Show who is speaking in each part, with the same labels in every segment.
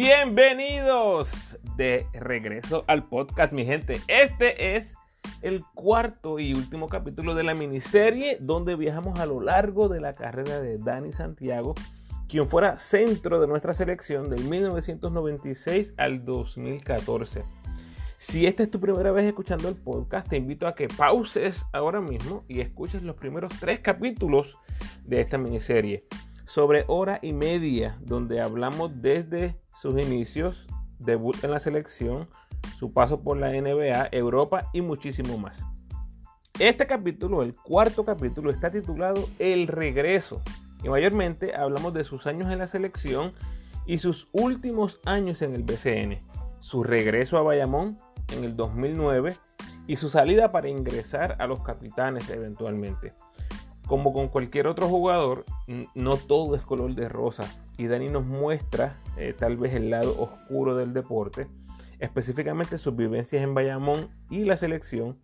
Speaker 1: Bienvenidos de regreso al podcast, mi gente. Este es el cuarto y último capítulo de la miniserie donde viajamos a lo largo de la carrera de Dani Santiago, quien fuera centro de nuestra selección del 1996 al 2014. Si esta es tu primera vez escuchando el podcast, te invito a que pauses ahora mismo y escuches los primeros tres capítulos de esta miniserie sobre hora y media, donde hablamos desde sus inicios, debut en la selección, su paso por la NBA, Europa y muchísimo más. Este capítulo, el cuarto capítulo, está titulado El regreso y mayormente hablamos de sus años en la selección y sus últimos años en el BCN, su regreso a Bayamón en el 2009 y su salida para ingresar a los capitanes eventualmente. Como con cualquier otro jugador, no todo es color de rosa y Dani nos muestra eh, tal vez el lado oscuro del deporte, específicamente sus vivencias en Bayamón y la selección,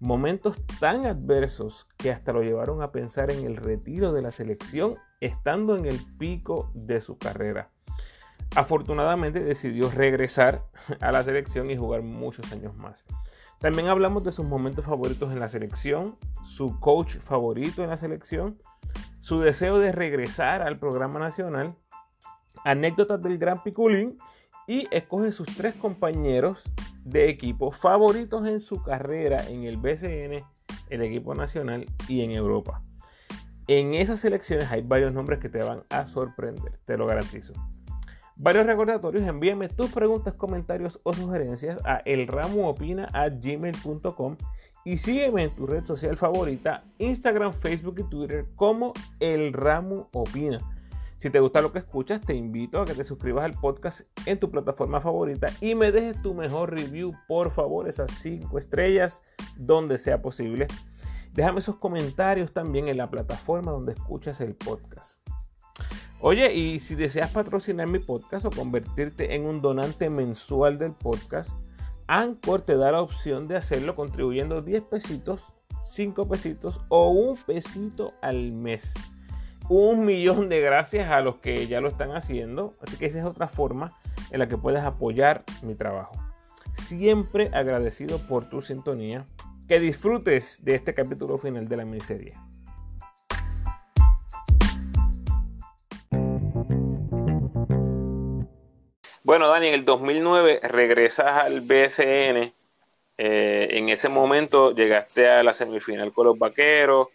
Speaker 1: momentos tan adversos que hasta lo llevaron a pensar en el retiro de la selección estando en el pico de su carrera. Afortunadamente decidió regresar a la selección y jugar muchos años más. También hablamos de sus momentos favoritos en la selección, su coach favorito en la selección, su deseo de regresar al programa nacional anécdotas del Gran Piculín y escoge sus tres compañeros de equipo favoritos en su carrera en el BCN, el equipo nacional y en Europa. En esas selecciones hay varios nombres que te van a sorprender, te lo garantizo. Varios recordatorios, envíame tus preguntas, comentarios o sugerencias a elramuopina.gmail.com y sígueme en tu red social favorita, Instagram, Facebook y Twitter como El Ramu Opina. Si te gusta lo que escuchas, te invito a que te suscribas al podcast en tu plataforma favorita y me dejes tu mejor review, por favor, esas 5 estrellas donde sea posible. Déjame esos comentarios también en la plataforma donde escuchas el podcast. Oye, y si deseas patrocinar mi podcast o convertirte en un donante mensual del podcast, Anchor te da la opción de hacerlo contribuyendo 10 pesitos, 5 pesitos o un pesito al mes un millón de gracias a los que ya lo están haciendo. Así que esa es otra forma en la que puedes apoyar mi trabajo. Siempre agradecido por tu sintonía. Que disfrutes de este capítulo final de la miniserie. Bueno, Dani, en el 2009 regresas al BSN. Eh, en ese momento llegaste a la semifinal con los Vaqueros.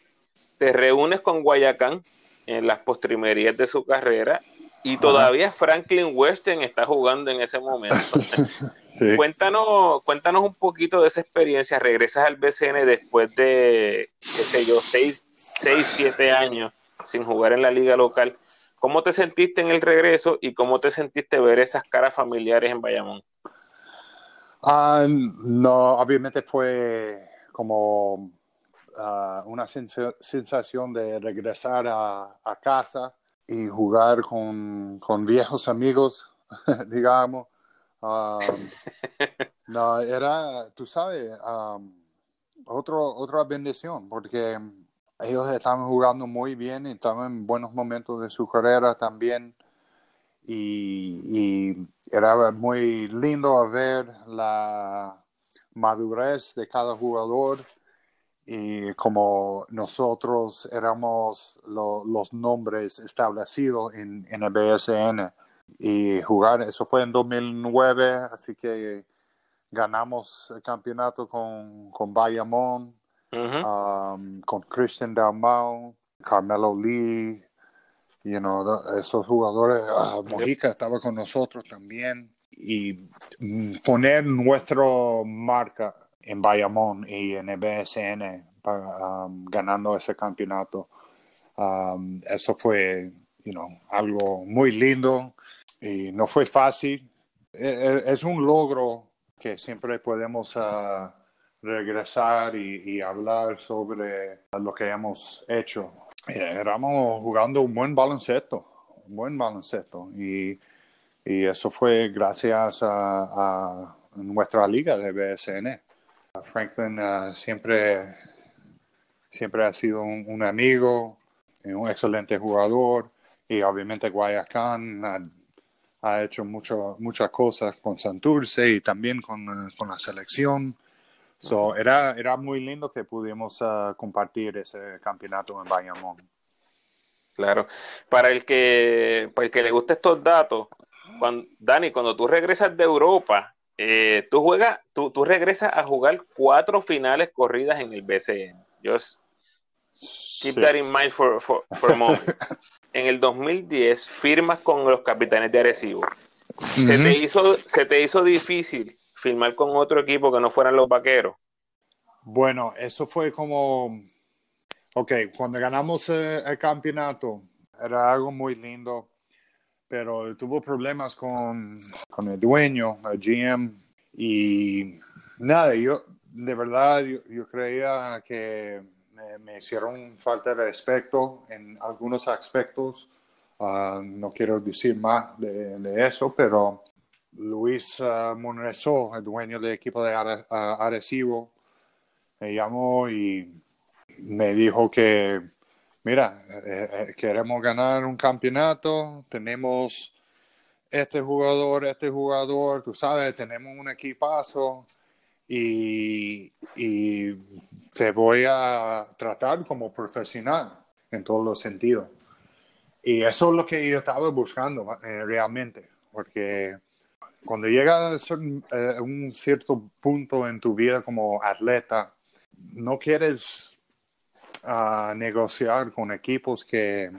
Speaker 1: Te reúnes con Guayacán, en las postrimerías de su carrera y todavía Franklin Weston está jugando en ese momento. cuéntanos, cuéntanos un poquito de esa experiencia. Regresas al BCN después de, qué sé yo, 6, 7 años sin jugar en la liga local. ¿Cómo te sentiste en el regreso y cómo te sentiste ver esas caras familiares en Bayamón?
Speaker 2: Ah, no, obviamente fue como Ah, una sensación de regresar a, casa y jugar con, viejos amigos, digamos. no, era, tú sabes, otro, otra bendición, porque ellos estaban jugando muy bien y estaban en buenos momentos de su carrera también. Y, era muy lindo ver la madurez de cada jugador. Y como nosotros éramos los nombres establecidos en, en, el BSN y jugar, eso fue en 2009, así que ganamos el campeonato con, con Bayamón, um, con Christian Dalmau, Carmelo Lee, you know, esos jugadores, uh, Mojica estaba con nosotros también y mm, poner nuestra marca en Bayamón y en el BSN um, ganando ese campeonato. Um, eso fue you know, algo muy lindo y no fue fácil. E, e, es un logro que siempre podemos uh, regresar y, hablar sobre lo que hemos hecho. Éramos jugando un buen baloncesto, un buen baloncesto y, y eso fue gracias a, a nuestra liga de BSN. Franklin uh, siempre, siempre ha sido un, amigo, un excelente jugador y obviamente Guayacán ha hecho mucho, muchas cosas con Santurce y también con, eh, con la selección. So, era, era muy lindo que pudimos uh, compartir ese campeonato en Bayamón.
Speaker 1: Claro. Para el que, para el que le guste estos datos, cuando, Dani, cuando tú regresas de Europa, eh, tú juegas, tú, tú, regresas a jugar cuatro finales corridas en el BCN. Just keep that in mind for, for, for a moment. en el 2010 firmas con los capitanes de Arecibo. se, te hizo, se te hizo difícil firmar con otro equipo que no fueran los vaqueros.
Speaker 2: Bueno, eso fue como, ok, cuando ganamos eh, el campeonato, era algo muy lindo pero tuvo problemas con, con el dueño, el GM, y nada, yo de verdad yo, creía que me, hicieron falta de respeto en algunos aspectos. Ah, no quiero decir más de, eso, pero Luis uh, el dueño del equipo de Arecibo, me llamó y me dijo que mira, eh, eh, queremos ganar un campeonato, tenemos este jugador, este jugador, tú sabes, tenemos un equipazo y, y te voy a tratar como profesional en todos los sentidos. Y eso es lo que yo estaba buscando eh, realmente, porque cuando llegas a un cierto punto en tu vida como atleta, no quieres a negociar con equipos que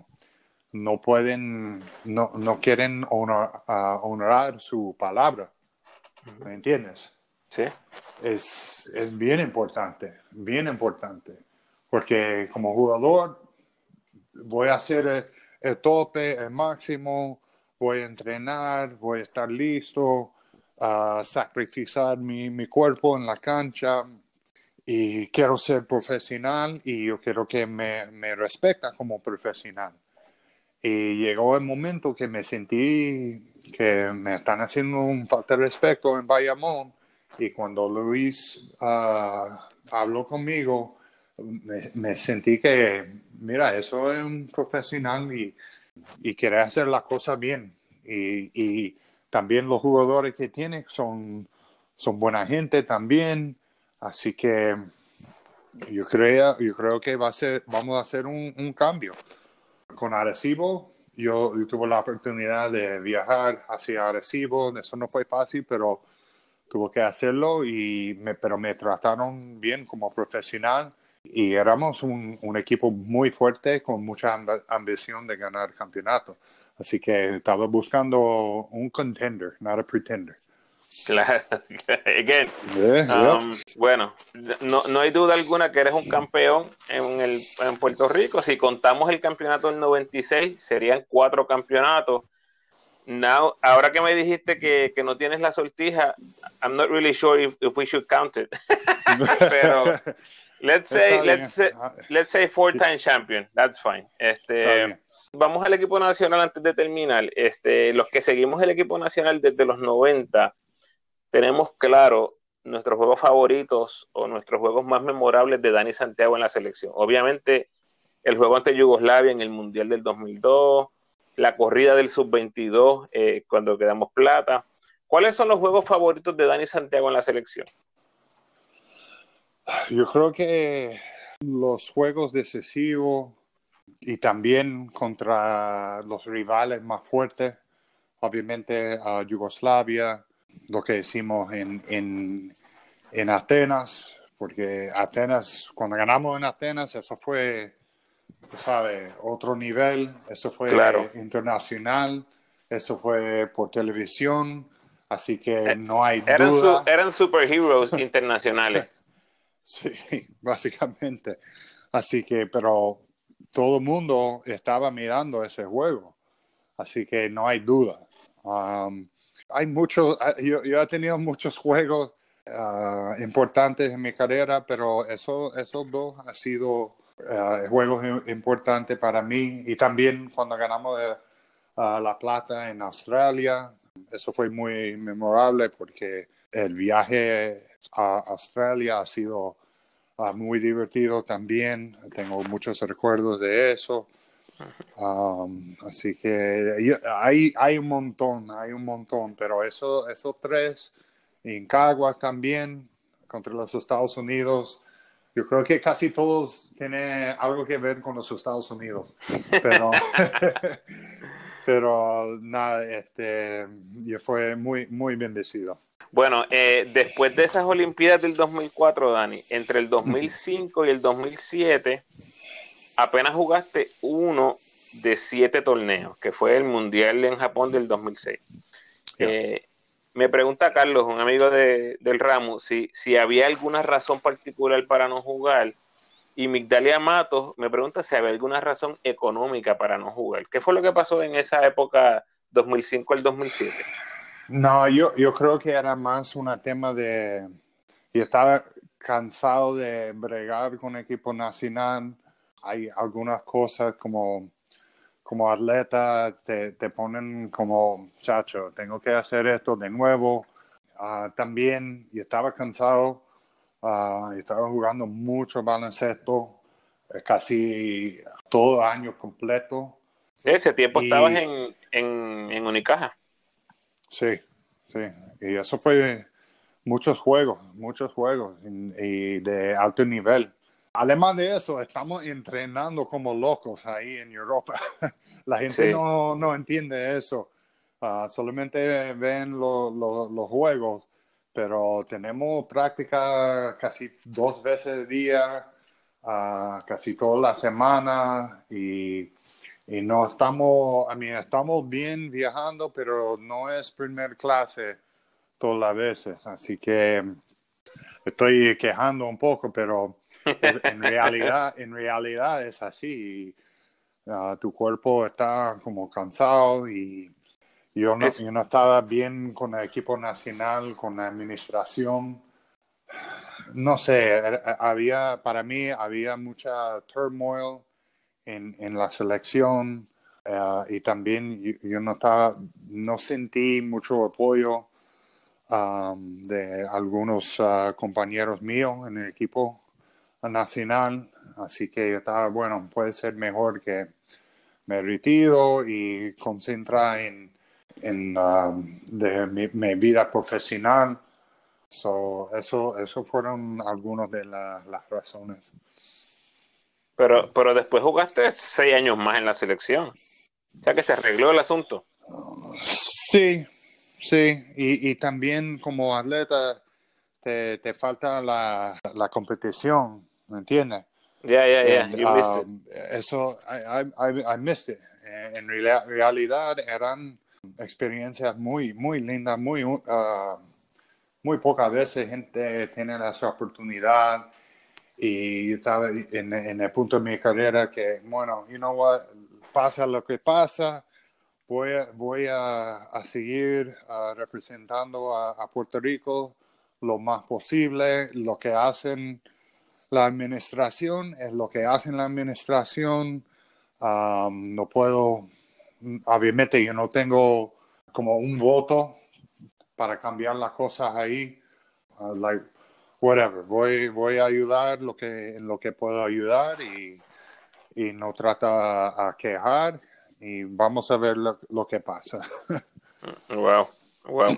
Speaker 2: no pueden, no, no quieren honrar su palabra. ¿Me entiendes?
Speaker 1: Sí.
Speaker 2: Es, es, bien importante, bien importante. Porque como jugador voy a hacer el, tope, el máximo, voy a entrenar, voy a estar listo, a sacrificar mi, mi cuerpo en la cancha, y quiero ser profesional y yo quiero que me, me respeta como profesional. Y llegó el momento que me sentí que me están haciendo un falta de respeto en Bayamón y cuando Luis ah, habló conmigo, me, sentí que, mira, eso es un profesional y, y quiere hacer las cosas bien. Y, y, también los jugadores que tiene son, son buena gente también Así que yo creo, yo creo que va a ser, vamos a hacer un, un cambio. Con Arecibo, yo, tuve la oportunidad de viajar hacia Arecibo, eso no fue fácil, pero tuve que hacerlo, y me, pero me trataron bien como profesional y éramos un, un equipo muy fuerte con mucha ambición de ganar campeonato. Así que estaba buscando un contender, not a pretender.
Speaker 1: Claro, again. Um, bueno, no, no, hay duda alguna que eres un campeón en, el, en Puerto Rico. Si contamos el campeonato del 96, serían cuatro campeonatos. Now, ahora que me dijiste que, que, no tienes la sortija, I'm not really sure if, if we should count it. Pero let's say, let's say, let's say four-time champion. That's fine. Este, vamos al equipo nacional antes de terminar. Este, los que seguimos el equipo nacional desde los 90 tenemos claro nuestros juegos favoritos o nuestros juegos más memorables de Dani Santiago en la selección. Obviamente, el juego ante Yugoslavia en el Mundial del 2002, la corrida del Sub-22 eh, cuando quedamos plata. ¿Cuáles son los juegos favoritos de Dani Santiago en la selección?
Speaker 2: Yo creo que los juegos decisivos y también contra los rivales más fuertes, obviamente a Yugoslavia, lo que hicimos en, en, en Atenas, porque Atenas, cuando ganamos en Atenas, eso fue, sabes, otro nivel, eso fue internacional, eso fue por televisión, así que eh, no hay
Speaker 1: eran
Speaker 2: duda.
Speaker 1: eran superheroes internacionales.
Speaker 2: Sí, básicamente. Así que, pero todo el mundo estaba mirando ese juego, así que no hay duda. Um, hay muchos, ah, yo, he tenido muchos juegos ah, importantes en mi carrera, pero eso, esos dos han sido ah, juegos importantes para mí. Y también cuando ganamos la plata en Australia, eso fue muy memorable porque el viaje a Australia ha sido muy divertido también. Tengo muchos recuerdos de eso. Um, así que hay, hay un montón, hay un montón, pero eso, esos tres, en Caguas también, contra los Estados Unidos, yo creo que casi todos tienen algo que ver con los Estados Unidos, pero, pero nada, este, yo fue muy, muy bendecido.
Speaker 1: Bueno, eh, después de esas Olimpiadas del 2004, Dani, entre el 2005 y el 2007, apenas jugaste uno de siete torneos, que fue el Mundial en Japón del 2006. Eh, me pregunta Carlos, un amigo de, del ramo, si, si había alguna razón particular para no jugar. Y Migdalia Matos me pregunta si había alguna razón económica para no jugar. ¿Qué fue lo que pasó en esa época 2005 al 2007?
Speaker 2: No, yo, yo creo que era más un tema de... Yo estaba cansado de bregar con equipo nacional. Hay algunas cosas como como atleta te, te ponen como, chacho, tengo que hacer esto de nuevo. Uh, también, y estaba cansado, uh, estaba jugando mucho baloncesto, eh, casi todo año completo.
Speaker 1: Ese tiempo estabas en, en, en Unicaja.
Speaker 2: Sí, sí, y eso fue muchos juegos, muchos juegos y de alto nivel. Además de eso, estamos entrenando como locos ahí en Europa. La gente no, no, entiende eso. Ah, solamente ven los juegos, pero tenemos práctica casi dos veces al día, uh, casi toda la semana y, y no estamos, a mí estamos bien viajando, pero no es primer clase todas las veces. Así que estoy quejando un poco, pero en realidad, en realidad es así. Ah, tu cuerpo está como cansado y yo no, yo no estaba bien con el equipo nacional, con la administración. No sé, había, para mí había mucha turmoil en, la selección ah, y también yo, no estaba, no sentí mucho apoyo ah, de algunos compañeros míos en el equipo nacional, así que estaba, bueno, puede ser mejor que me retiro y concentra en, en um, de mi, vida profesional. So, eso, eso fueron algunas de las razones.
Speaker 1: Pero, pero después jugaste seis años más en la selección. O sea que se arregló el asunto.
Speaker 2: Sí, sí. Y, y también como atleta te, te falta la, la competición. ¿me entiendes?
Speaker 1: You missed it. Um,
Speaker 2: eso, I, I, I missed it. En realidad eran experiencias muy, muy lindas, muy, uh, muy pocas veces gente tiene esa oportunidad y estaba en, el punto de mi carrera que, bueno, you know what, pasa lo que pasa, voy voy a, a seguir uh, representando a, Puerto Rico lo más posible, lo que hacen la administración es lo que hacen la administración. no puedo, obviamente yo no tengo como un voto para cambiar las cosas ahí. Like, whatever, voy, voy a ayudar lo que, lo que puedo ayudar y, y no trata a, quejar y vamos a ver lo, lo que pasa.
Speaker 1: wow, wow.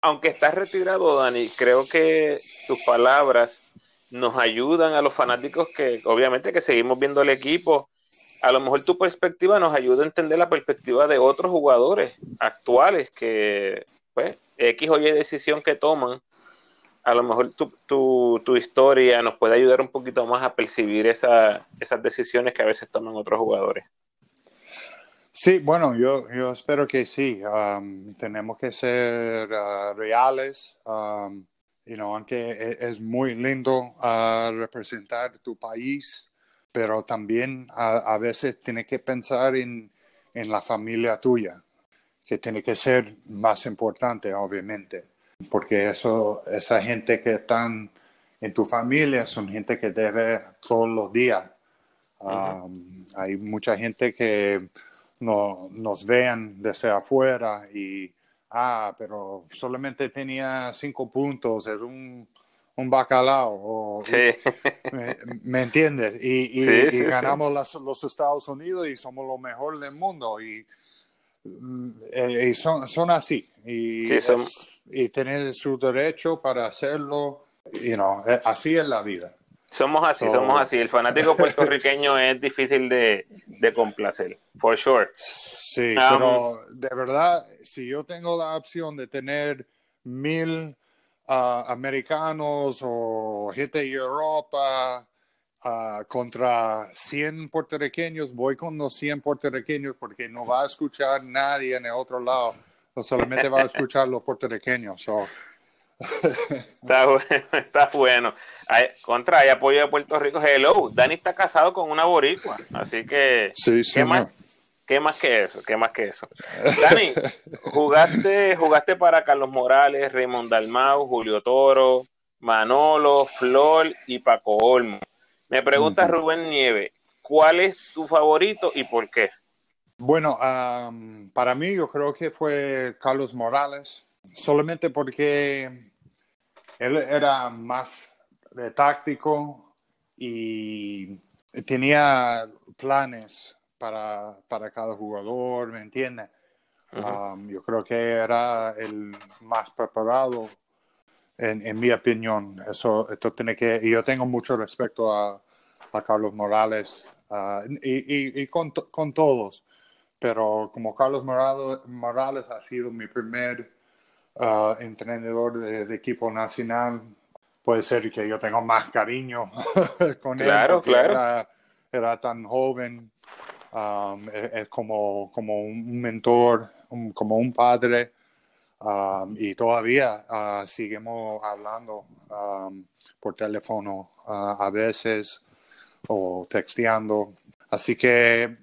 Speaker 1: Aunque estás retirado, Dani, creo que tus palabras nos ayudan a los fanáticos que obviamente que seguimos viendo el equipo. A lo mejor tu perspectiva nos ayuda a entender la perspectiva de otros jugadores actuales que, pues, X o Y decisión que toman. A lo mejor tu, tu, tu historia nos puede ayudar un poquito más a percibir esa, esas decisiones que a veces toman otros jugadores.
Speaker 2: Sí, bueno, yo, yo espero que sí. Um, tenemos que ser uh, reales. Um, aunque e, es muy lindo uh, representar tu país, pero también a, veces tienes que pensar en, en, la familia tuya, que tiene que ser más importante, obviamente, porque eso, esa gente que están en tu familia son gente que debe todos los días. Um, hay mucha gente que no, nos vean desde afuera y ah, pero solamente tenía cinco puntos, es un, un bacalao. O,
Speaker 1: Sí.
Speaker 2: me, me entiendes? Y, y-
Speaker 1: Sí,
Speaker 2: y
Speaker 1: sí, sí.
Speaker 2: ganamos las- los Estados Unidos y somos lo mejor del mundo. Y, mm, eh, son, son así. Y,
Speaker 1: Sí, son-
Speaker 2: y tener su derecho para hacerlo. You know, eh, así es la vida.
Speaker 1: Somos así,
Speaker 2: So-
Speaker 1: somos así. El fanático puertorriqueño es difícil de, de complacer, for sure.
Speaker 2: Sí,
Speaker 1: Um,
Speaker 2: pero de verdad, si yo tengo la opción de tener mil ah, americanos o gente de Europa ah, contra 100 puertorriqueños, voy con los 100 puertorriqueños porque no va a escuchar nadie en el otro lado, o solamente va a escuchar los puertorriqueños. So,
Speaker 1: Está bueno, está bueno. Hay- contra, hay apoyo de Puerto Rico. Hello, Dani está casado con una boricua, así que
Speaker 2: sí,
Speaker 1: ¿qué
Speaker 2: señor.
Speaker 1: más, qué más que eso? ¿Qué más que eso? Dani, jugaste, jugaste para Carlos Morales, Raymond Dalmau, Julio Toro, Manolo, Flor y Paco Olmo. Me pregunta. Rubén Nieve, ¿cuál es tu favorito y por qué?
Speaker 2: Bueno, am, para mí yo creo que fue Carlos Morales, solamente porque él era más de táctico y tenía planes para, para cada jugador, ¿me entiendes? Um, yo creo que era el más preparado, en, en mi opinión. Eso, esto tiene que, y yo tengo mucho respeto a, a Carlos Morales ah, y, y- y con, con todos, pero como Carlos Morales, Morales ha sido mi primer ah, entrenador de, de equipo nacional, puede ser que yo tenga más cariño con
Speaker 1: Claro,
Speaker 2: él porque
Speaker 1: claro.
Speaker 2: Era, era tan joven. Um, es, es como, como un mentor, un- como un padre, um, y todavía ah, seguimos hablando um, por teléfono ah, a veces o texteando. Así que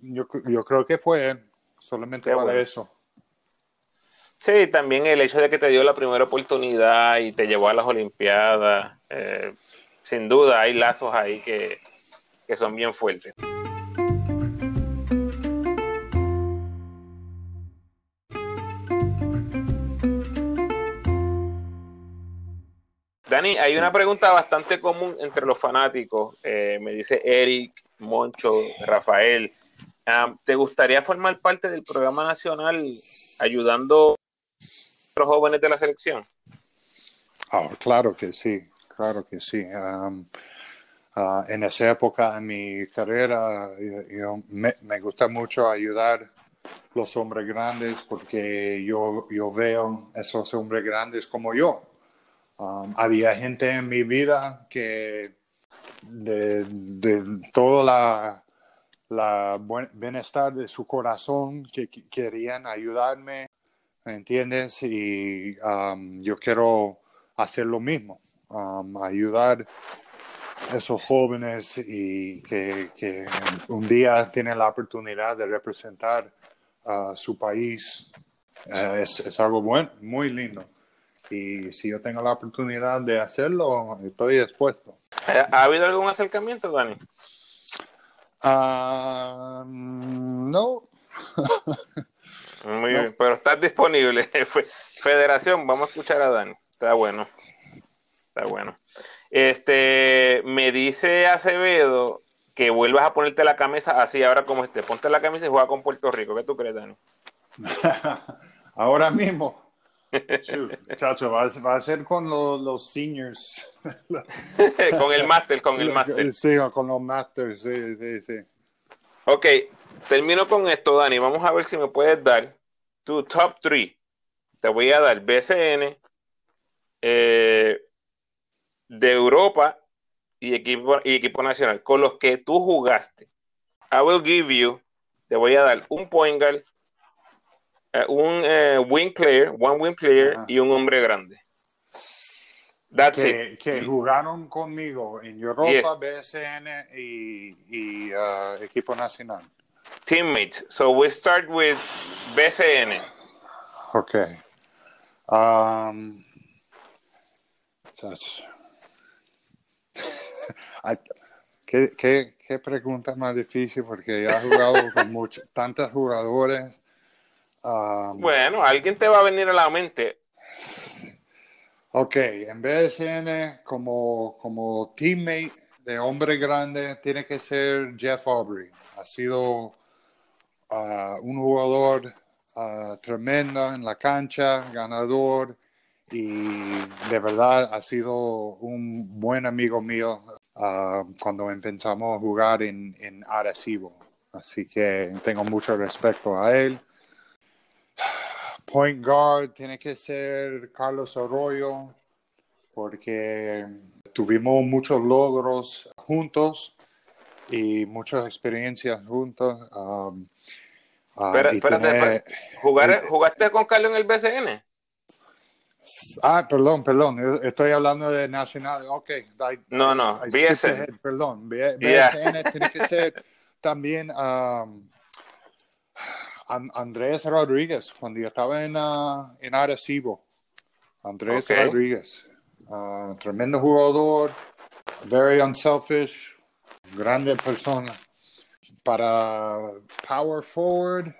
Speaker 2: yo, yo creo que fue él, solamente
Speaker 1: Qué
Speaker 2: para
Speaker 1: bueno.
Speaker 2: eso.
Speaker 1: Sí, también el hecho de que te dio la primera oportunidad y te llevó a las Olimpiadas, eh, sin duda hay lazos ahí que, que son bien fuertes. Dani, hay una pregunta bastante común entre los fanáticos. eh, me dice Eric, Moncho, Rafael. ¿Te gustaría formar parte del programa nacional ayudando a los jóvenes de la selección?
Speaker 2: Ah, claro que sí, claro que sí. Ah, en esa época en mi carrera, me, gusta mucho ayudar los hombres grandes porque yo, yo veo esos hombres grandes como yo. Había gente en mi vida que de, de todo la, la buen- bienestar de su corazón que, que querían ayudarme, ¿me entiendes? Y um, yo quiero hacer lo mismo, um, ayudar a esos jóvenes y que, que un día tienen la oportunidad de representar a su país. Eh, es, es algo bueno, muy lindo. Y si yo tengo la oportunidad de hacerlo, estoy dispuesto.
Speaker 1: ¿Ha ha habido algún acercamiento, Dani?
Speaker 2: Ah, no,
Speaker 1: Muy
Speaker 2: No.
Speaker 1: bien, pero estás disponible. Fe- Federación, vamos a escuchar a Dani. Está bueno. Está bueno. Este, me dice Acevedo que vuelvas a ponerte la camisa así ahora como esté. Ponte la camisa y juega con Puerto Rico. ¿Qué tú crees, Dani?
Speaker 2: ahora mismo. Chacho, va, a- va a ser con los, los seniors.
Speaker 1: con el máster, con el máster.
Speaker 2: Sí, con los masters, sí, sí, sí.
Speaker 1: Ok, termino con esto, Dani. Vamos a ver si me puedes dar tu top 3. Te voy a dar BCN, eh, de Europa y equipo, y equipo nacional, con los que tú jugaste. I will give you, te voy a dar un point guard, un eh, wing player, one wing player
Speaker 2: Ajá.
Speaker 1: y un hombre grande. That's it.
Speaker 2: Que, que jugaron conmigo en Europa,
Speaker 1: Yes.
Speaker 2: BSN y, y ah, equipo nacional.
Speaker 1: Teammates. So we start with BCN.
Speaker 2: Ok. Um, chacho. Ay, ¿Qué, qué, qué pregunta más difícil porque ya he jugado con muchos, tantos jugadores. Um,
Speaker 1: Bueno, alguien te va a venir a la mente.
Speaker 2: Ok, en BSN como, como teammate de hombre grande tiene que ser Jeff Aubrey. Ha sido uh, un jugador uh, tremendo en la cancha, ganador y de verdad ha sido un buen amigo mío uh, cuando empezamos a jugar en, en Arecibo. Así que tengo mucho respeto a él. Point guard tiene que ser Carlos Arroyo porque tuvimos muchos logros juntos y muchas experiencias juntos. Um,
Speaker 1: uh, espérate, ¿jugaste con Carlos en el BCN?
Speaker 2: Ah, perdón, perdón, estoy hablando de Nacional. Ok,
Speaker 1: no, no, BSN.
Speaker 2: Perdón, BSN tiene que ser también um, Andrés Rodríguez, cuando yo estaba en, uh, en Arecibo. Andrés Rodríguez, uh, tremendo jugador, very unselfish, grande persona. Para power forward.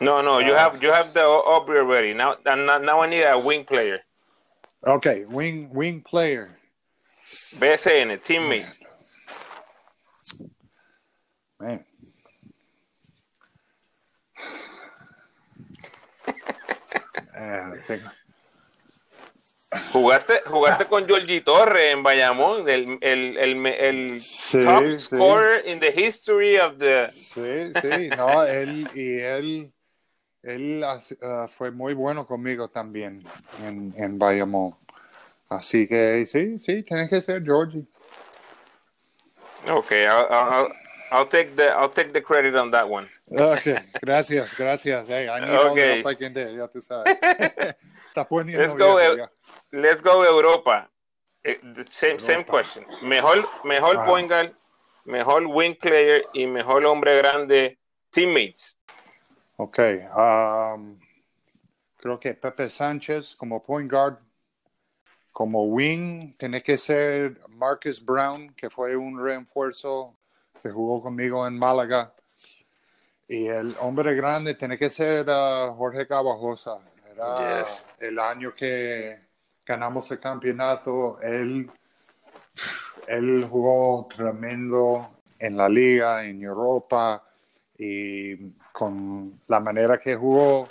Speaker 1: No, no, you uh, have you have the Aubrey already. Now, now I need a wing player.
Speaker 2: Okay, wing wing player.
Speaker 1: BSN, teammate.
Speaker 2: Man.
Speaker 1: Jugaste, jugaste con Georgie Torre en Bayamón, el, el, el, el sí, top sí. scorer in the history of the.
Speaker 2: Sí, sí, no, él y él, él uh, fue muy bueno conmigo también en, en Bayamón. Así que sí, sí, tiene que ser Georgie.
Speaker 1: Okay, I'll, I'll, I'll take the I'll take the credit on that one.
Speaker 2: Okay, gracias, gracias. Hey, I need okay. all the I ya tú sabes. Está
Speaker 1: let's go, viejo, let's go Europa. Eh, same, Europa. same question. Mejor, mejor ah. point guard, mejor wing player y mejor hombre grande teammates.
Speaker 2: Okay, um, creo que Pepe Sánchez como point guard, como wing tiene que ser Marcus Brown, que fue un refuerzo que jugó conmigo en Málaga. Y el hombre grande tiene que ser uh, Jorge Cabajosa. Era el año que ganamos el campeonato. Él, él jugó tremendo en la liga, en Europa. Y con la manera que jugó,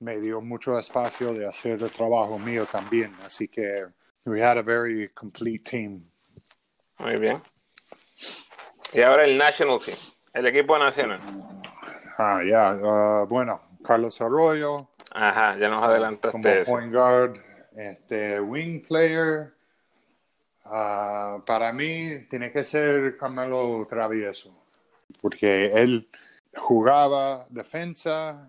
Speaker 2: me dio mucho espacio de hacer el trabajo mío también. Así que we had a very complete team.
Speaker 1: Muy bien. Y ahora el National Team, el equipo nacional.
Speaker 2: Ah, ya, uh, bueno, Carlos Arroyo.
Speaker 1: Ajá, ya nos adelantaste.
Speaker 2: Como point guard, este, wing player. Uh, para mí tiene que ser Carmelo Travieso, porque él jugaba defensa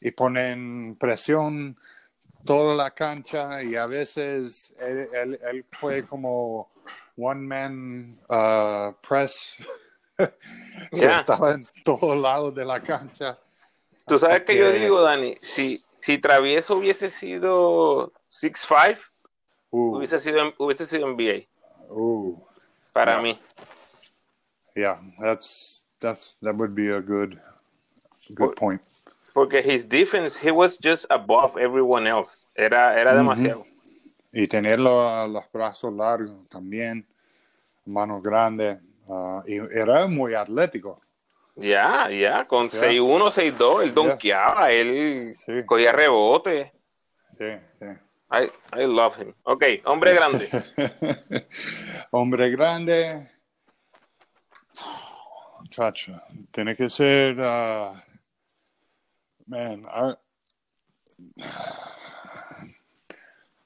Speaker 2: y ponen presión toda la cancha y a veces él, él fue como one man uh, press. Estaba en todos lados de la cancha.
Speaker 1: Tú sabes que, yo digo, Dani, si, si Travieso hubiese sido 6'5, uh, hubiese sido hubiese sido NBA.
Speaker 2: Uh,
Speaker 1: para yeah. mí.
Speaker 2: Yeah, that's that's that would be a good good point.
Speaker 1: Porque his defense, he was just above everyone else. Era era demasiado.
Speaker 2: Y tenerlo a los brazos largos también, manos grandes, uh, y era muy atlético.
Speaker 1: Ya, ya, con 6'1, 6'2, él donkeaba, él sí. cogía rebote.
Speaker 2: Sí, sí.
Speaker 1: I, I love him. Ok, hombre grande.
Speaker 2: hombre grande. Chacho, tiene que ser. Uh, man, I,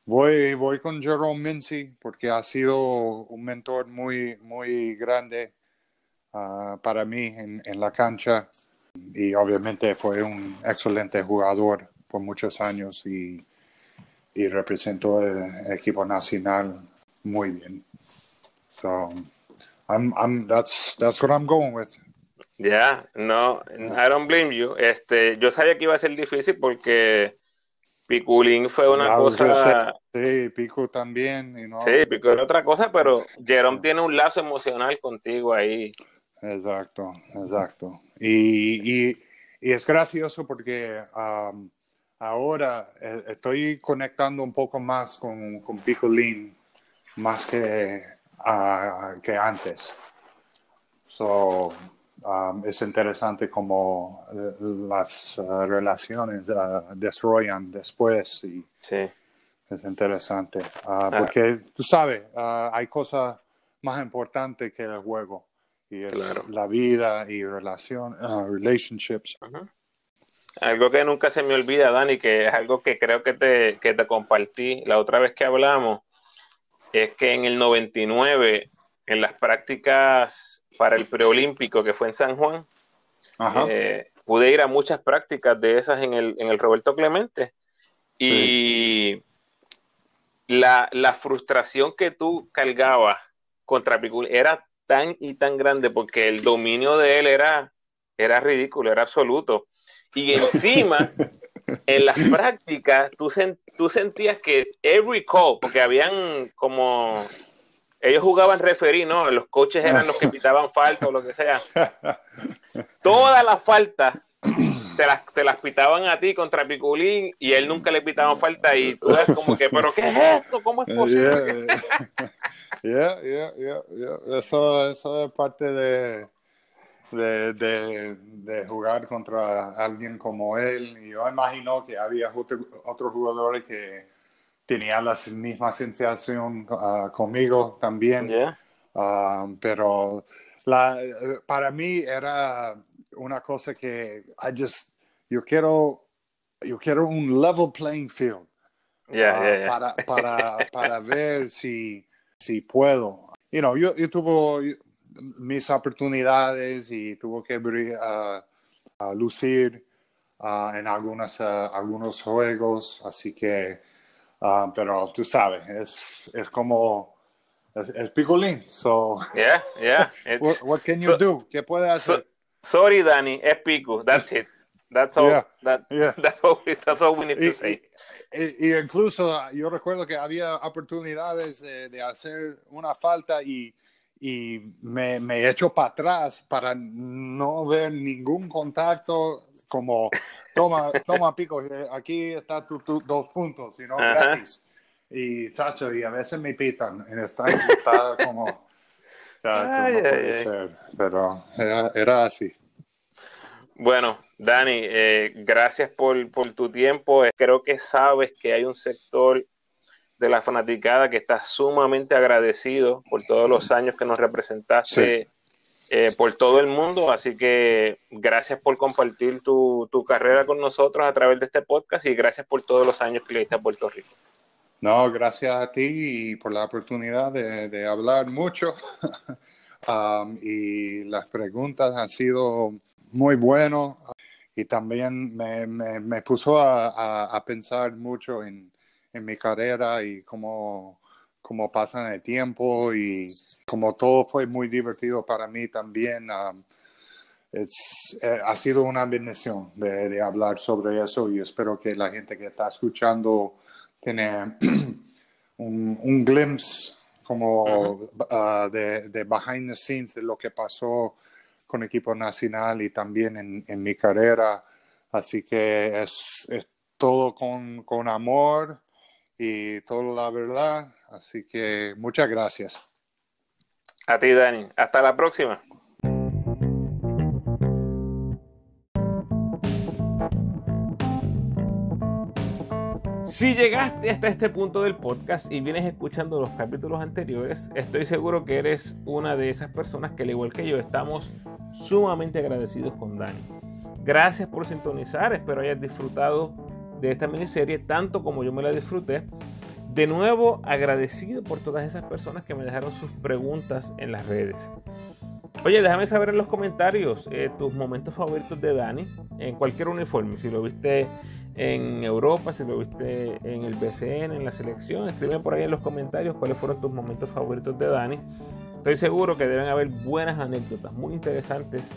Speaker 2: Voy, voy con Jerome Mincy porque ha sido un mentor muy, muy grande uh, para mí en, en, la cancha y obviamente fue un excelente jugador por muchos años y, y representó el equipo nacional muy bien. So, I'm, I'm, that's, that's what I'm going with.
Speaker 1: Yeah, no, I don't blame you. Este, yo sabía que iba a ser difícil porque Piculín fue una cosa.
Speaker 2: Sí, Pico también.
Speaker 1: Sí, Pico era otra cosa, pero Jerome tiene un lazo emocional contigo ahí.
Speaker 2: Exacto, exacto. Y, y, y es gracioso porque um, ahora eh, estoy conectando un poco más con, con Picolín, más que, ah, que antes. So, um, es interesante cómo eh, las uh, relaciones uh, desarrollan después y
Speaker 1: Sí.
Speaker 2: es interesante. Ah, porque tú sabes, ah, hay cosas más importantes que el juego y es
Speaker 1: Claro.
Speaker 2: la vida y relación, relationships.
Speaker 1: Algo que nunca se me olvida, Dani, que es algo que creo que te, que te compartí la otra vez que hablamos, es que en el 99, en las prácticas para el preolímpico que fue en San Juan,
Speaker 2: Ajá.
Speaker 1: eh, pude ir a muchas prácticas de esas en el, en el Roberto Clemente. Y la, la frustración que tú cargabas contra Picul era tan y tan grande porque el dominio de él era, era ridículo, era absoluto. Y encima, en las prácticas, tú, sen- tú sentías que every call, porque habían como... Ellos jugaban referí, ¿no? Los coaches eran los que pitaban falta o lo que sea. Todas las faltas te las, te las pitaban a ti contra Piculín y él nunca le pitaban falta y tú eres como que, pero ¿qué es esto? ¿Cómo es posible?
Speaker 2: Yeah, yeah, yeah, yeah. Eso, eso es parte de, de, de, de jugar contra alguien como él. Y yo imagino que había otro- otros jugadores que tenían la misma sensación ah, conmigo también.
Speaker 1: Yeah.
Speaker 2: Ah, pero la, para mí era una cosa que I just, yo quiero, yo quiero un level playing field
Speaker 1: Yeah,
Speaker 2: ah,
Speaker 1: yeah,
Speaker 2: para, para, para ver si, si puedo. You know, yo, yo tuve mis oportunidades y tuve que lucir en algunas, algunos juegos, así que, ah, pero tú sabes, es, es como, es, es picolín, so,
Speaker 1: Yeah, yeah.
Speaker 2: What, what can you
Speaker 1: so-
Speaker 2: do? ¿Qué puede
Speaker 1: so-
Speaker 2: hacer?
Speaker 1: sorry, Danny, es pico. That's it. That's all.
Speaker 2: Yeah,
Speaker 1: That,
Speaker 2: yeah.
Speaker 1: that's, all we, that's all we need to
Speaker 2: Y,
Speaker 1: say.
Speaker 2: y- y incluso yo recuerdo que había oportunidades de, de hacer una falta y, y me, me echo para atrás para no ver ningún contacto como toma, toma pico, eh, aquí está tu, tu- dos puntos, y no gratis. Y chacho, y a veces me pitan, está, está como chacho,
Speaker 1: Ay,
Speaker 2: puede
Speaker 1: ay.
Speaker 2: ser, pero era, era así.
Speaker 1: Bueno, Dani, eh, gracias por, por tu tiempo. Creo que sabes que hay un sector de la fanaticada que está sumamente agradecido por todos los años que nos representaste eh, por todo el mundo. Así que gracias por compartir tu, tu carrera con nosotros a través de este podcast y gracias por todos los años que le diste a Puerto Rico.
Speaker 2: No, gracias a ti y por la oportunidad de, hablar mucho. Um, y las preguntas han sido muy buenas y también me, me, me puso a, a- a pensar mucho en, en mi carrera y cómo, cómo pasan el tiempo y como todo fue muy divertido para mí también. um, it's- eh, ha sido una bendición de, de hablar sobre eso y espero que la gente que está escuchando tiene un, un glimpse como ah, de, de behind the scenes de lo que pasó con equipo nacional y también en, en mi carrera. Así que es, es todo con, con amor y todo la verdad. Así que muchas gracias.
Speaker 1: A ti, Dani. Hasta la próxima. Si llegaste hasta este punto del podcast y vienes escuchando los capítulos anteriores, estoy seguro que eres una de esas personas que al igual que yo estamos sumamente agradecidos con Dani. Gracias por sintonizar, espero hayas disfrutado de esta miniserie tanto como yo me la disfruté. De nuevo, agradecido por todas esas personas que me dejaron sus preguntas en las redes. Oye, déjame saber en los comentarios eh, tus momentos favoritos de Dani en cualquier uniforme. Si lo viste en Europa, si lo viste en el BCN, en la selección, escribe por ahí en los comentarios cuáles fueron tus momentos favoritos de Dani. Estoy seguro que deben haber buenas anécdotas muy interesantes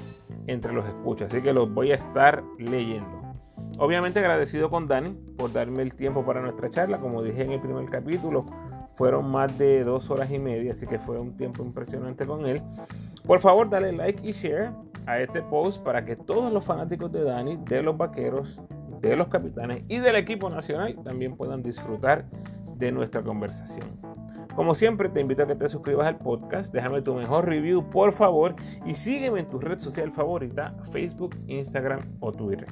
Speaker 1: entre los escuchas, así que los voy a estar leyendo. Obviamente agradecido con Dani por darme el tiempo para nuestra charla. Como dije en el primer capítulo, fueron más de dos horas y media, así que fue un tiempo impresionante con él. Por favor, dale like y share a este post para que todos los fanáticos de Dani, de los vaqueros, de los capitanes y del equipo nacional también puedan disfrutar de nuestra conversación. Como siempre, te invito a que te suscribas al podcast, déjame tu mejor review por favor y sígueme en tu red social favorita, Facebook, Instagram o Twitter.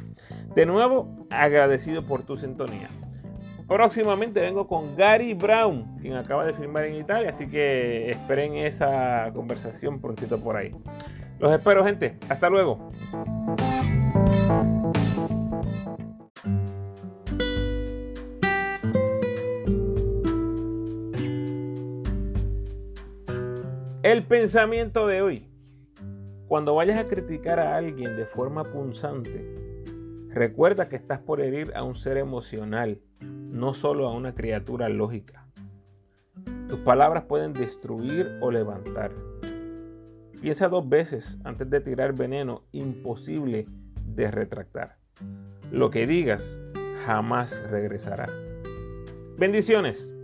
Speaker 1: De nuevo, agradecido por tu sintonía. Próximamente vengo con Gary Brown, quien acaba de firmar en Italia, así que esperen esa conversación prontito por ahí. Los espero, gente. Hasta luego. El pensamiento de hoy. Cuando vayas a criticar a alguien de forma punzante, recuerda que estás por herir a un ser emocional, no solo a una criatura lógica. Tus palabras pueden destruir o levantar. Piensa dos veces antes de tirar veneno imposible de retractar. Lo que digas jamás regresará. Bendiciones.